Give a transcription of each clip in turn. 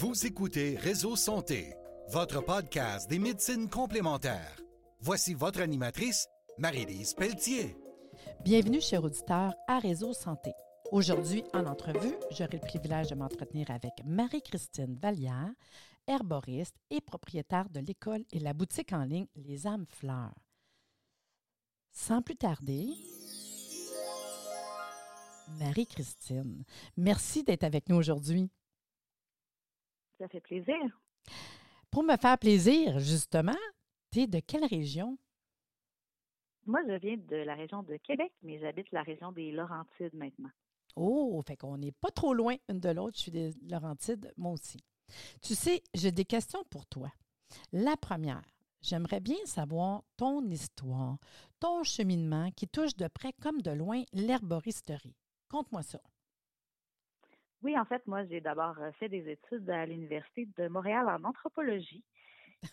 Vous écoutez Réseau Santé, votre podcast des médecines complémentaires. Voici votre animatrice, Marie-Lise Pelletier. Bienvenue, chers auditeurs, à Réseau Santé. Aujourd'hui, en entrevue, j'aurai le privilège de m'entretenir avec Marie-Christine Vallière, herboriste et propriétaire de l'école et la boutique en ligne Les âmes fleurs. Sans plus tarder, Marie-Christine, merci d'être avec nous aujourd'hui. Ça fait plaisir. Pour me faire plaisir, justement, tu es de quelle région? Moi, je viens de la région de Québec, mais j'habite la région des Laurentides maintenant. Oh, fait qu'on n'est pas trop loin une de l'autre. Je suis des Laurentides, moi aussi. Tu sais, j'ai des questions pour toi. La première, j'aimerais bien savoir ton histoire, ton cheminement qui touche de près comme de loin l'herboristerie. Conte-moi ça. Oui, en fait, moi, j'ai d'abord euh, fait des études à l'Université de Montréal en anthropologie.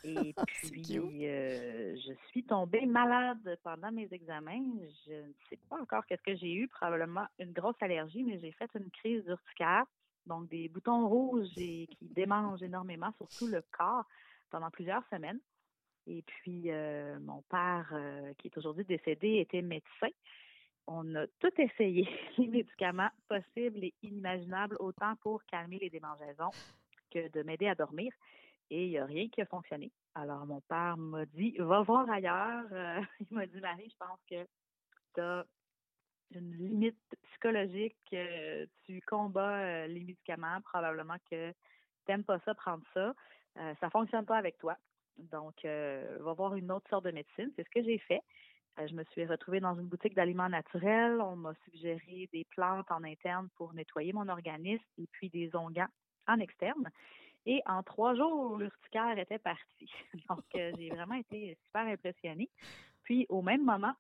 Et puis, euh, je suis tombée malade pendant mes examens. Je ne sais pas encore qu'est-ce que j'ai eu, probablement une grosse allergie, mais j'ai fait une crise d'urticaire, donc des boutons rouges et qui démangent énormément, surtout le corps, pendant plusieurs semaines. Et puis, euh, mon père, qui est aujourd'hui décédé, était médecin on a tout essayé, les médicaments possibles et inimaginables, autant pour calmer les démangeaisons que de m'aider à dormir. Et il n'y a rien qui a fonctionné. Alors, mon père m'a dit, va voir ailleurs. Euh, il m'a dit, Marie, je pense que tu as une limite psychologique, tu combats euh, les médicaments, probablement que tu n'aimes pas ça, prendre ça. Euh, ça ne fonctionne pas avec toi. Donc, va voir une autre sorte de médecine. C'est ce que j'ai fait. Euh, je me suis retrouvée dans une boutique d'aliments naturels. On m'a suggéré des plantes en interne pour nettoyer mon organisme et puis des onguents en externe. Et en trois jours, l'urticaire était parti. Donc, euh, j'ai vraiment été super impressionnée. Puis, au même moment,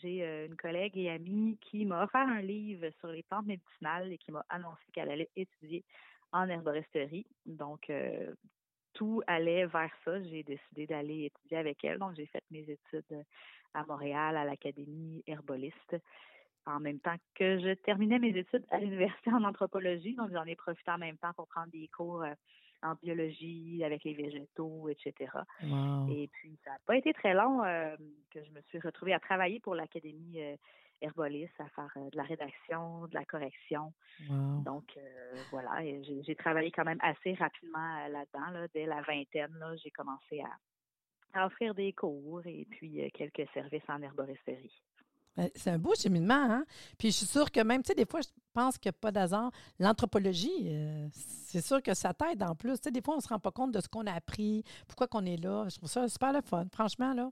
j'ai euh, une collègue et amie qui m'a offert un livre sur les plantes médicinales et qui m'a annoncé qu'elle allait étudier en herboristerie. Donc, tout allait vers ça. J'ai décidé d'aller étudier avec elle. Donc, j'ai fait mes études à Montréal, à l'Académie herboliste, en même temps que je terminais mes études à l'université en anthropologie. Donc, j'en ai profité en même temps pour prendre des cours euh, en biologie avec les végétaux, etc. Et puis, ça n'a pas été très long euh, que je me suis retrouvée à travailler pour l'Académie euh, herboliste, à faire de la rédaction, de la correction. Donc, voilà, j'ai travaillé quand même assez rapidement là-dedans. Dès la vingtaine, j'ai commencé à, à offrir des cours et puis euh, quelques services en herboristerie. Ben, c'est un beau cheminement, hein? Puis je suis sûre que même, tu sais, des fois, je pense qu'il n'y a pas d'hasard. L'anthropologie, euh, c'est sûr que ça t'aide en plus. Tu sais, des fois, on ne se rend pas compte de ce qu'on a appris, pourquoi qu'on est là. Je trouve ça super le fun, franchement, là.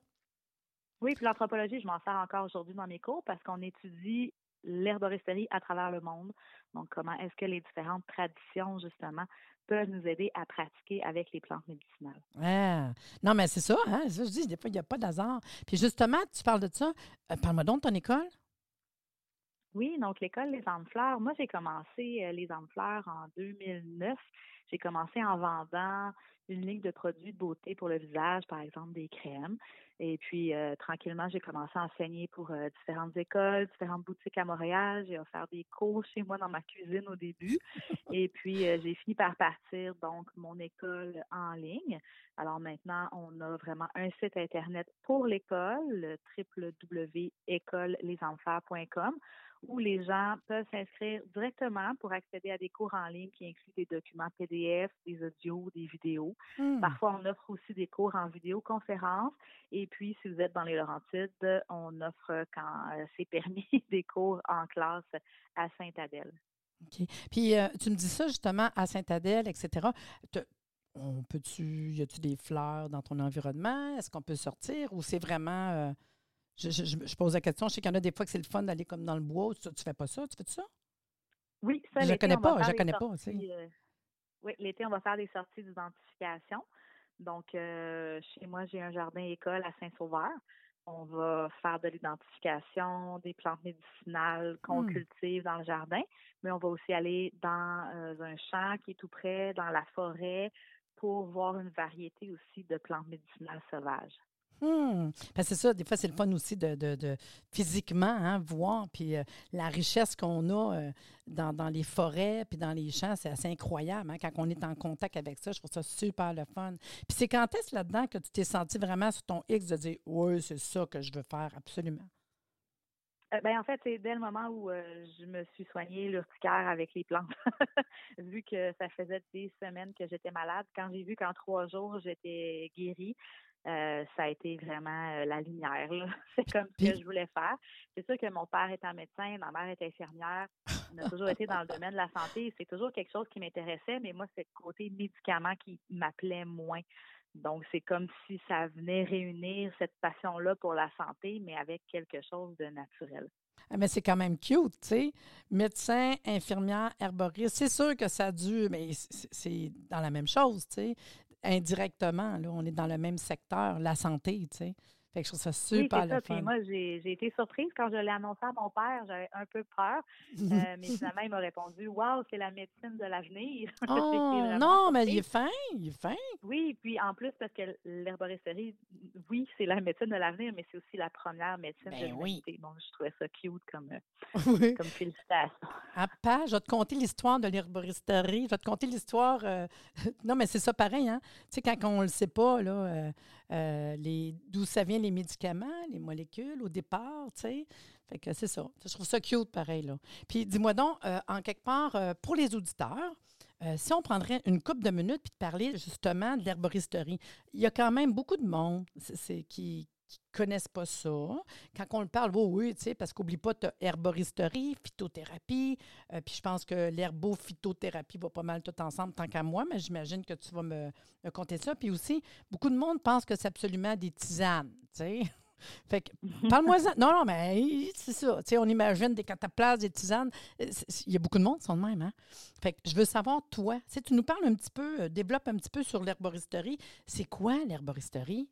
Oui, puis l'anthropologie, je m'en sers encore aujourd'hui dans mes cours parce qu'on étudie l'herboristerie à travers le monde. Donc, comment est-ce que les différentes traditions, justement, peuvent nous aider à pratiquer avec les plantes médicinales? Ah, non, mais c'est ça, hein? je dis, des fois, il n'y a pas d'hasard. Puis justement, tu parles de ça. Euh, parle-moi donc de ton école. Oui, donc l'école Les Âmes Fleurs. Moi, j'ai commencé euh, Les Âmes Fleurs en 2009. J'ai commencé en vendant une ligne de produits de beauté pour le visage, par exemple des crèmes. Et puis, euh, tranquillement, j'ai commencé à enseigner pour euh, différentes écoles, différentes boutiques à Montréal. J'ai offert des cours chez moi dans ma cuisine au début. Et puis, j'ai fini par partir, donc, mon école en ligne. Alors maintenant, on a vraiment un site Internet pour l'école, www.écolelesenfants.com où les gens peuvent s'inscrire directement pour accéder à des cours en ligne qui incluent des documents PDF, des audios, des vidéos. Hmm. Parfois, on offre aussi des cours en vidéoconférence. Et puis, si vous êtes dans les Laurentides, on offre, quand euh, c'est permis, des cours en classe à Sainte-Adèle. OK. Puis, euh, tu me dis ça justement à Sainte-Adèle, etc. on peut-tu, y a-tu des fleurs dans ton environnement? Est-ce qu'on peut sortir? Ou c'est vraiment. Euh, je, pose la question. Je sais qu'il y en a des fois que c'est le fun d'aller comme dans le bois. Tu, ne fais pas ça? Tu fais ça? Oui, ça, Je ne connais pas. Je connais pas. Euh, oui, l'été, on va faire des sorties d'identification. Donc, euh, chez moi, j'ai un jardin-école à Saint-Sauveur. On va faire de l'identification des plantes médicinales qu'on hmm. cultive dans le jardin, mais on va aussi aller dans euh, un champ qui est tout près, dans la forêt, pour voir une variété aussi de plantes médicinales sauvages. Hmm. c'est ça, des fois, c'est le fun aussi de, de, physiquement hein, voir. Puis euh, la richesse qu'on a euh, dans, les forêts puis dans les champs, c'est assez incroyable. Hein, quand on est en contact avec ça, je trouve ça super le fun. Puis c'est quand est-ce là-dedans que tu t'es senti vraiment sur ton X de dire Oui, c'est ça que je veux faire, absolument? Euh, ben, en fait, c'est dès le moment où je me suis soignée l'urticaire avec les plantes, vu que ça faisait des semaines que j'étais malade. Quand j'ai vu qu'en trois jours, j'étais guérie, euh, ça a été vraiment euh, la lumière. C'est comme ce que je voulais faire. C'est sûr que mon père est un médecin, ma mère est infirmière. On a toujours été dans le domaine de la santé. C'est toujours quelque chose qui m'intéressait, mais moi, c'est le côté médicament qui m'appelait moins. Donc, c'est comme si ça venait réunir cette passion-là pour la santé, mais avec quelque chose de naturel. Ah, mais c'est quand même cute, tu sais. Médecin, infirmière, herboriste, c'est sûr que ça a dû, mais c'est dans la même chose, tu sais indirectement. Là, on est dans le même secteur, la santé, tu sais. Fait que je trouve ça super oui, ça. Puis moi, j'ai été surprise quand je l'ai annoncé à mon père. J'avais un peu peur. Euh, mais finalement, il m'a répondu Waouh, c'est la médecine de l'avenir. Oh, non, mais il est fin. Il est fin. Oui, puis en plus, parce que l'herboristerie, oui, c'est la médecine de l'avenir, mais c'est aussi la première médecine de ben. Bon, je trouvais ça cute comme, euh, comme félicitation. À part, je vais te conter l'histoire de l'herboristerie. Je vais te conter l'histoire. Euh, non, mais c'est ça pareil, hein? Tu sais, quand on ne le sait pas, là. Euh, d'où ça vient les médicaments, les molécules au départ, tu sais. Fait que c'est ça. Je trouve ça cute pareil, là. Puis dis-moi donc, euh, en quelque part, euh, pour les auditeurs, si on prendrait une couple de minutes puis de parler justement de l'herboristerie, il y a quand même beaucoup de monde qui, qui connaissent pas ça. Quand on le parle, oh oui, tu sais, parce qu'oublie pas, tu as herboristerie, phytothérapie, euh, puis je pense que l'herbo-phytothérapie va pas mal tout ensemble tant qu'à moi, mais j'imagine que tu vas me, me, compter ça. Puis aussi, beaucoup de monde pense que c'est absolument des tisanes, tu sais. Fait que, parle-moi ça. Non, non, mais c'est ça. Tu sais, on imagine des cataplasmes, des tisanes. Euh, il y a beaucoup de monde qui sont de même, hein? Fait que je veux savoir, toi, si tu nous parles un petit peu, euh, développe un petit peu sur l'herboristerie. C'est quoi l'herboristerie?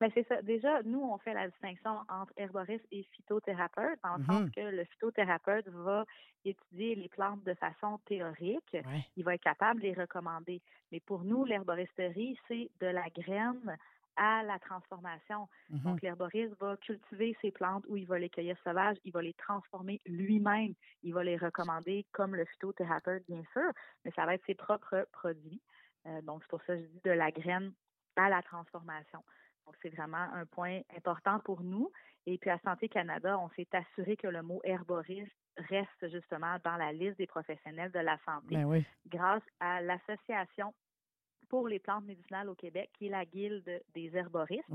Ben c'est ça. Déjà, nous, on fait la distinction entre herboriste et phytothérapeute, dans le sens mmh que le phytothérapeute va étudier les plantes de façon théorique. Il va être capable de les recommander. Mais pour nous, l'herboristerie, c'est de la graine à la transformation. Donc, l'herboriste va cultiver ces plantes ou il va les cueillir sauvages, il va les transformer lui-même, il va les recommander comme le phytothérapeute, bien sûr, mais ça va être ses propres produits. Euh, donc, c'est pour ça que je dis de la graine à la transformation. Donc, c'est vraiment un point important pour nous. Et puis, à Santé Canada, on s'est assuré que le mot herboriste reste justement dans la liste des professionnels de la santé ben grâce à l'Association pour les plantes médicinales au Québec, qui est la Guilde des herboristes.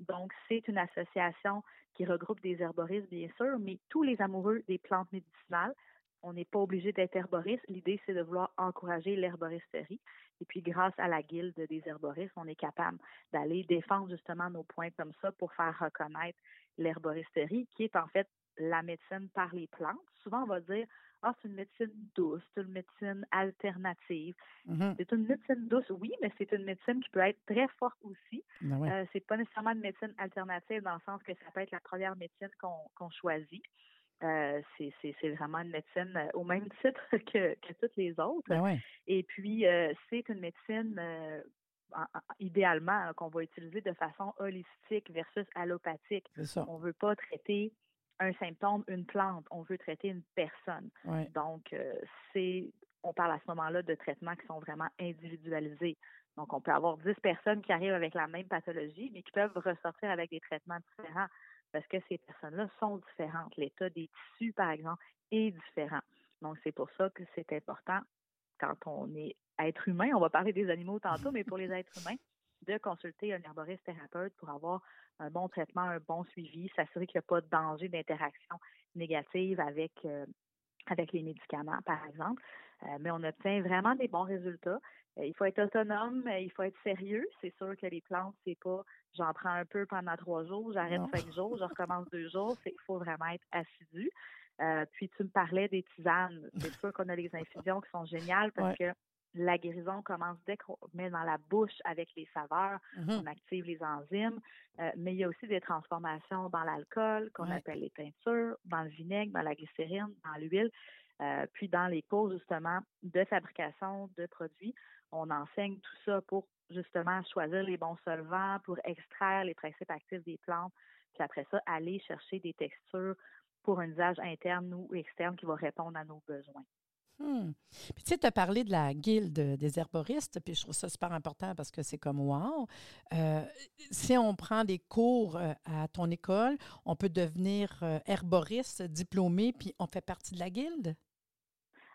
Donc, c'est une association qui regroupe des herboristes, bien sûr, mais tous les amoureux des plantes médicinales. On n'est pas obligé d'être herboriste. L'idée, c'est de vouloir encourager l'herboristerie. Et puis, grâce à la guilde des herboristes, on est capable d'aller défendre justement nos points comme ça pour faire reconnaître l'herboristerie, qui est en fait la médecine par les plantes. Souvent, on va dire ah, c'est une médecine douce, c'est une médecine alternative. Mm-hmm. C'est une médecine douce, oui, mais c'est une médecine qui peut être très forte aussi. Ben euh, c'est pas nécessairement une médecine alternative dans le sens que ça peut être la première médecine qu'on choisit. Euh, c'est vraiment une médecine euh, au même titre que, toutes les autres. Ben Et puis, euh, c'est une médecine idéalement qu'on va utiliser de façon holistique versus allopathique. On ne veut pas traiter un symptôme, une plante, on veut traiter une personne. Donc, c'est on parle à ce moment-là de traitements qui sont vraiment individualisés. Donc, on peut avoir 10 personnes qui arrivent avec la même pathologie, mais qui peuvent ressortir avec des traitements différents parce que ces personnes-là sont différentes. L'état des tissus, par exemple, est différent. Donc, c'est pour ça que c'est important quand on est être humain, on va parler des animaux tantôt, mais pour les êtres humains, de consulter un herboriste thérapeute pour avoir un bon traitement, un bon suivi, s'assurer qu'il n'y a pas de danger d'interaction négative avec, euh, avec les médicaments, par exemple. Euh, mais on obtient vraiment des bons résultats. Euh, il faut être autonome, il faut être sérieux. C'est sûr que les plantes, c'est pas j'en prends un peu pendant trois jours, j'arrête cinq jours, je recommence deux jours. Il faut vraiment être assidu. Euh, puis tu me parlais des tisanes. C'est sûr qu'on a les infusions qui sont géniales parce que la guérison commence dès qu'on met dans la bouche avec les saveurs, mm-hmm. on active les enzymes, mais il y a aussi des transformations dans l'alcool qu'on appelle les peintures, dans le vinaigre, dans la glycérine, dans l'huile. Euh, puis dans les cours justement de fabrication de produits, on enseigne tout ça pour justement choisir les bons solvants, pour extraire les principes actifs des plantes, puis après ça, aller chercher des textures pour un usage interne ou externe qui va répondre à nos besoins. Hmm. Puis tu sais, tu as parlé de la guilde des herboristes, puis je trouve ça super important parce que c'est comme wow. Euh, si on prend des cours euh, à ton école, on peut devenir euh, herboriste diplômé, puis on fait partie de la guilde?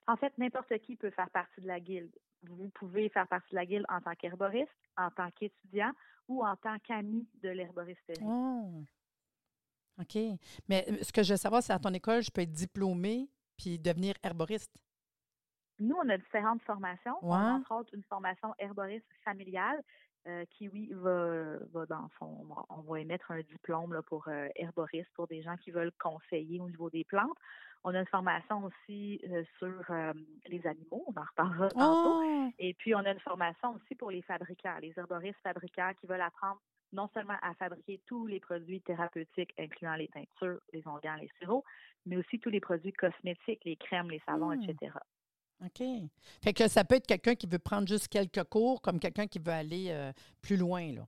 En fait, n'importe qui peut faire partie de la guilde. Vous pouvez faire partie de la guilde en tant qu'herboriste, en tant qu'étudiant ou en tant qu'ami de l'herboristerie. Oh. OK. Mais ce que je veux savoir, c'est à ton école, je peux être diplômé puis devenir herboriste? Nous, on a différentes formations. On a entre autres une formation herboriste familiale euh, qui, oui, va, va dans son. On va émettre un diplôme là, pour euh, herboriste pour des gens qui veulent conseiller au niveau des plantes. On a une formation aussi euh, sur les animaux, on en reparlera tantôt. Oh! Et puis, on a une formation aussi pour les fabricants, les herboristes fabricants qui veulent apprendre non seulement à fabriquer tous les produits thérapeutiques, incluant les teintures, les onguents, les sirops, mais aussi tous les produits cosmétiques, les crèmes, les savons, mmh. etc. OK. Fait que ça peut être quelqu'un qui veut prendre juste quelques cours, comme quelqu'un qui veut aller euh, plus loin, là.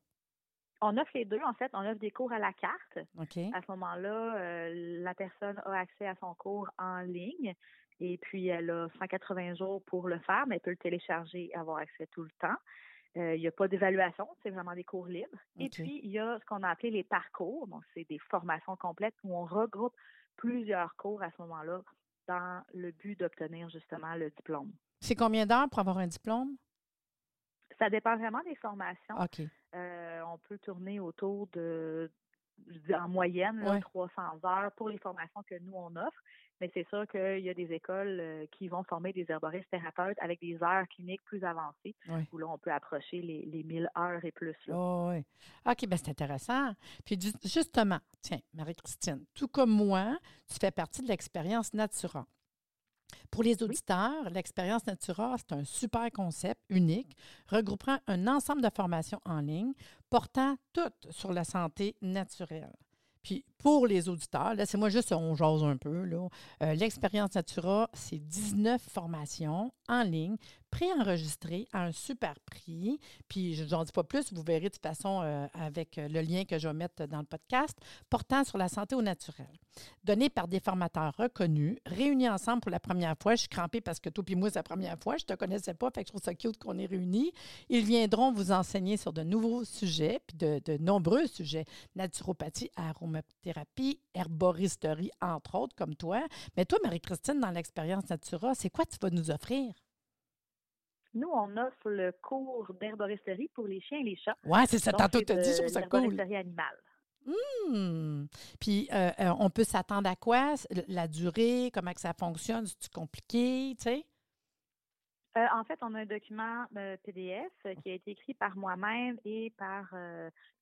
On offre les deux, en fait. On offre des cours à la carte. OK. À ce moment-là, euh, la personne a accès à son cours en ligne et puis elle a 180 jours pour le faire, mais elle peut le télécharger et avoir accès tout le temps. Euh, il n'y a pas d'évaluation, c'est vraiment des cours libres. Et puis, il y a ce qu'on a appelé les parcours. Donc, c'est des formations complètes où on regroupe plusieurs cours à ce moment-là dans le but d'obtenir justement le diplôme. C'est combien d'heures pour avoir un diplôme? Ça dépend vraiment des formations. OK. Euh, on peut tourner autour de, en moyenne, 300 heures pour les formations que nous, on offre. Mais c'est sûr qu'il y a des écoles euh, qui vont former des herboristes thérapeutes avec des heures cliniques plus avancées, où là, on peut approcher les, les 1000 heures et plus. oui. OK, bien, c'est intéressant. Puis justement, tiens, Marie-Christine, tout comme moi, tu fais partie de l'expérience Natura. Pour les auditeurs, l'expérience Natura, c'est un super concept unique regroupant un ensemble de formations en ligne portant toutes sur la santé naturelle. Puis pour les auditeurs, là, c'est moi juste, on jase un peu. Euh, l'expérience Natura, c'est 19 formations en ligne, préenregistrées à un super prix. Puis je n'en dis pas plus, vous verrez de toute façon euh, avec euh, le lien que je vais mettre dans le podcast, portant sur la santé au naturel. Donné par des formateurs reconnus, réunis ensemble pour la première fois. Je suis crampée parce que toi et moi, c'est la première fois. Je ne te connaissais pas, fait que je trouve ça cute qu'on est réunis. Ils viendront vous enseigner sur de nouveaux sujets, puis de, de nombreux sujets. Naturopathie, aromathérapie, herboristerie, entre autres, comme toi. Mais toi, Marie-Christine, dans l'expérience Natura, c'est quoi tu vas nous offrir? Nous, on offre le cours d'herboristerie pour les chiens et les chats. Oui, c'est ça. Tantôt, tu as dit, je trouve ça cool. Animale. Mmh. Puis, euh, euh, on peut s'attendre à quoi? La durée, comment que ça fonctionne? C'est compliqué, tu sais? Euh, en fait, on a un document euh, PDF euh, qui a été écrit par moi-même et par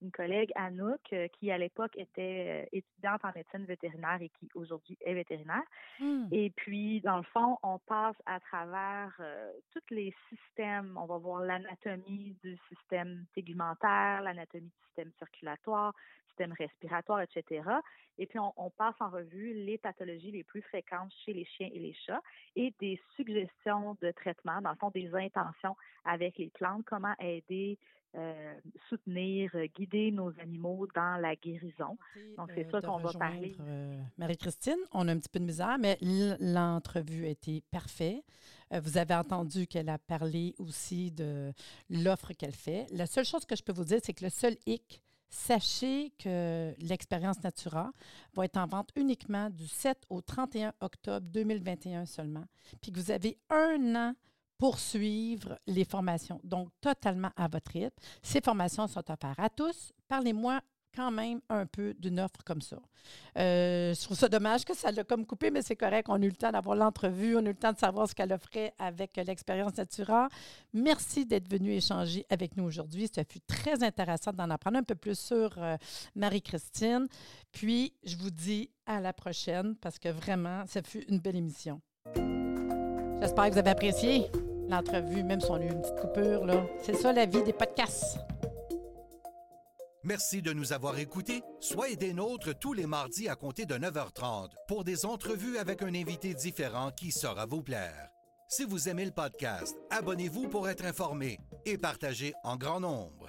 une collègue Anouk, qui à l'époque était étudiante en médecine vétérinaire et qui aujourd'hui est vétérinaire. Hmm. Et puis, dans le fond, on passe à travers tous les systèmes. On va voir l'anatomie du système tégumentaire, l'anatomie du système circulatoire, système respiratoire, etc. Et puis, on, passe en revue les pathologies les plus fréquentes chez les chiens et les chats et des suggestions de traitement, dans le fond, des intentions avec les plantes, comment aider, euh, soutenir, guider nos animaux dans la guérison. Donc, c'est euh, ça qu'on va parler. Euh, Marie-Christine, on a un petit peu de misère, mais l'entrevue a été parfaite. Vous avez entendu qu'elle a parlé aussi de l'offre qu'elle fait. La seule chose que je peux vous dire, c'est que le seul hic, Sachez que l'expérience Natura va être en vente uniquement du 7 au 31 octobre 2021 seulement, puis que vous avez un an pour suivre les formations, donc totalement à votre rythme. Ces formations sont offertes à tous. Parlez-moi quand même un peu d'une offre comme ça. Euh, je trouve ça dommage que ça l'a comme coupé, mais c'est correct. On a eu le temps d'avoir l'entrevue, on a eu le temps de savoir ce qu'elle offrait avec l'expérience Natura. Merci d'être venu échanger avec nous aujourd'hui. Ça fut très intéressant d'en apprendre un peu plus sur euh, Marie-Christine. Puis, je vous dis à la prochaine parce que vraiment, ça fut une belle émission. J'espère que vous avez apprécié l'entrevue, même si on a eu une petite coupure. là. C'est ça la vie des podcasts. Merci de nous avoir écoutés. Soyez des nôtres tous les mardis à compter de 9h30 pour des entrevues avec un invité différent qui saura vous plaire. Si vous aimez le podcast, abonnez-vous pour être informé et partagez en grand nombre.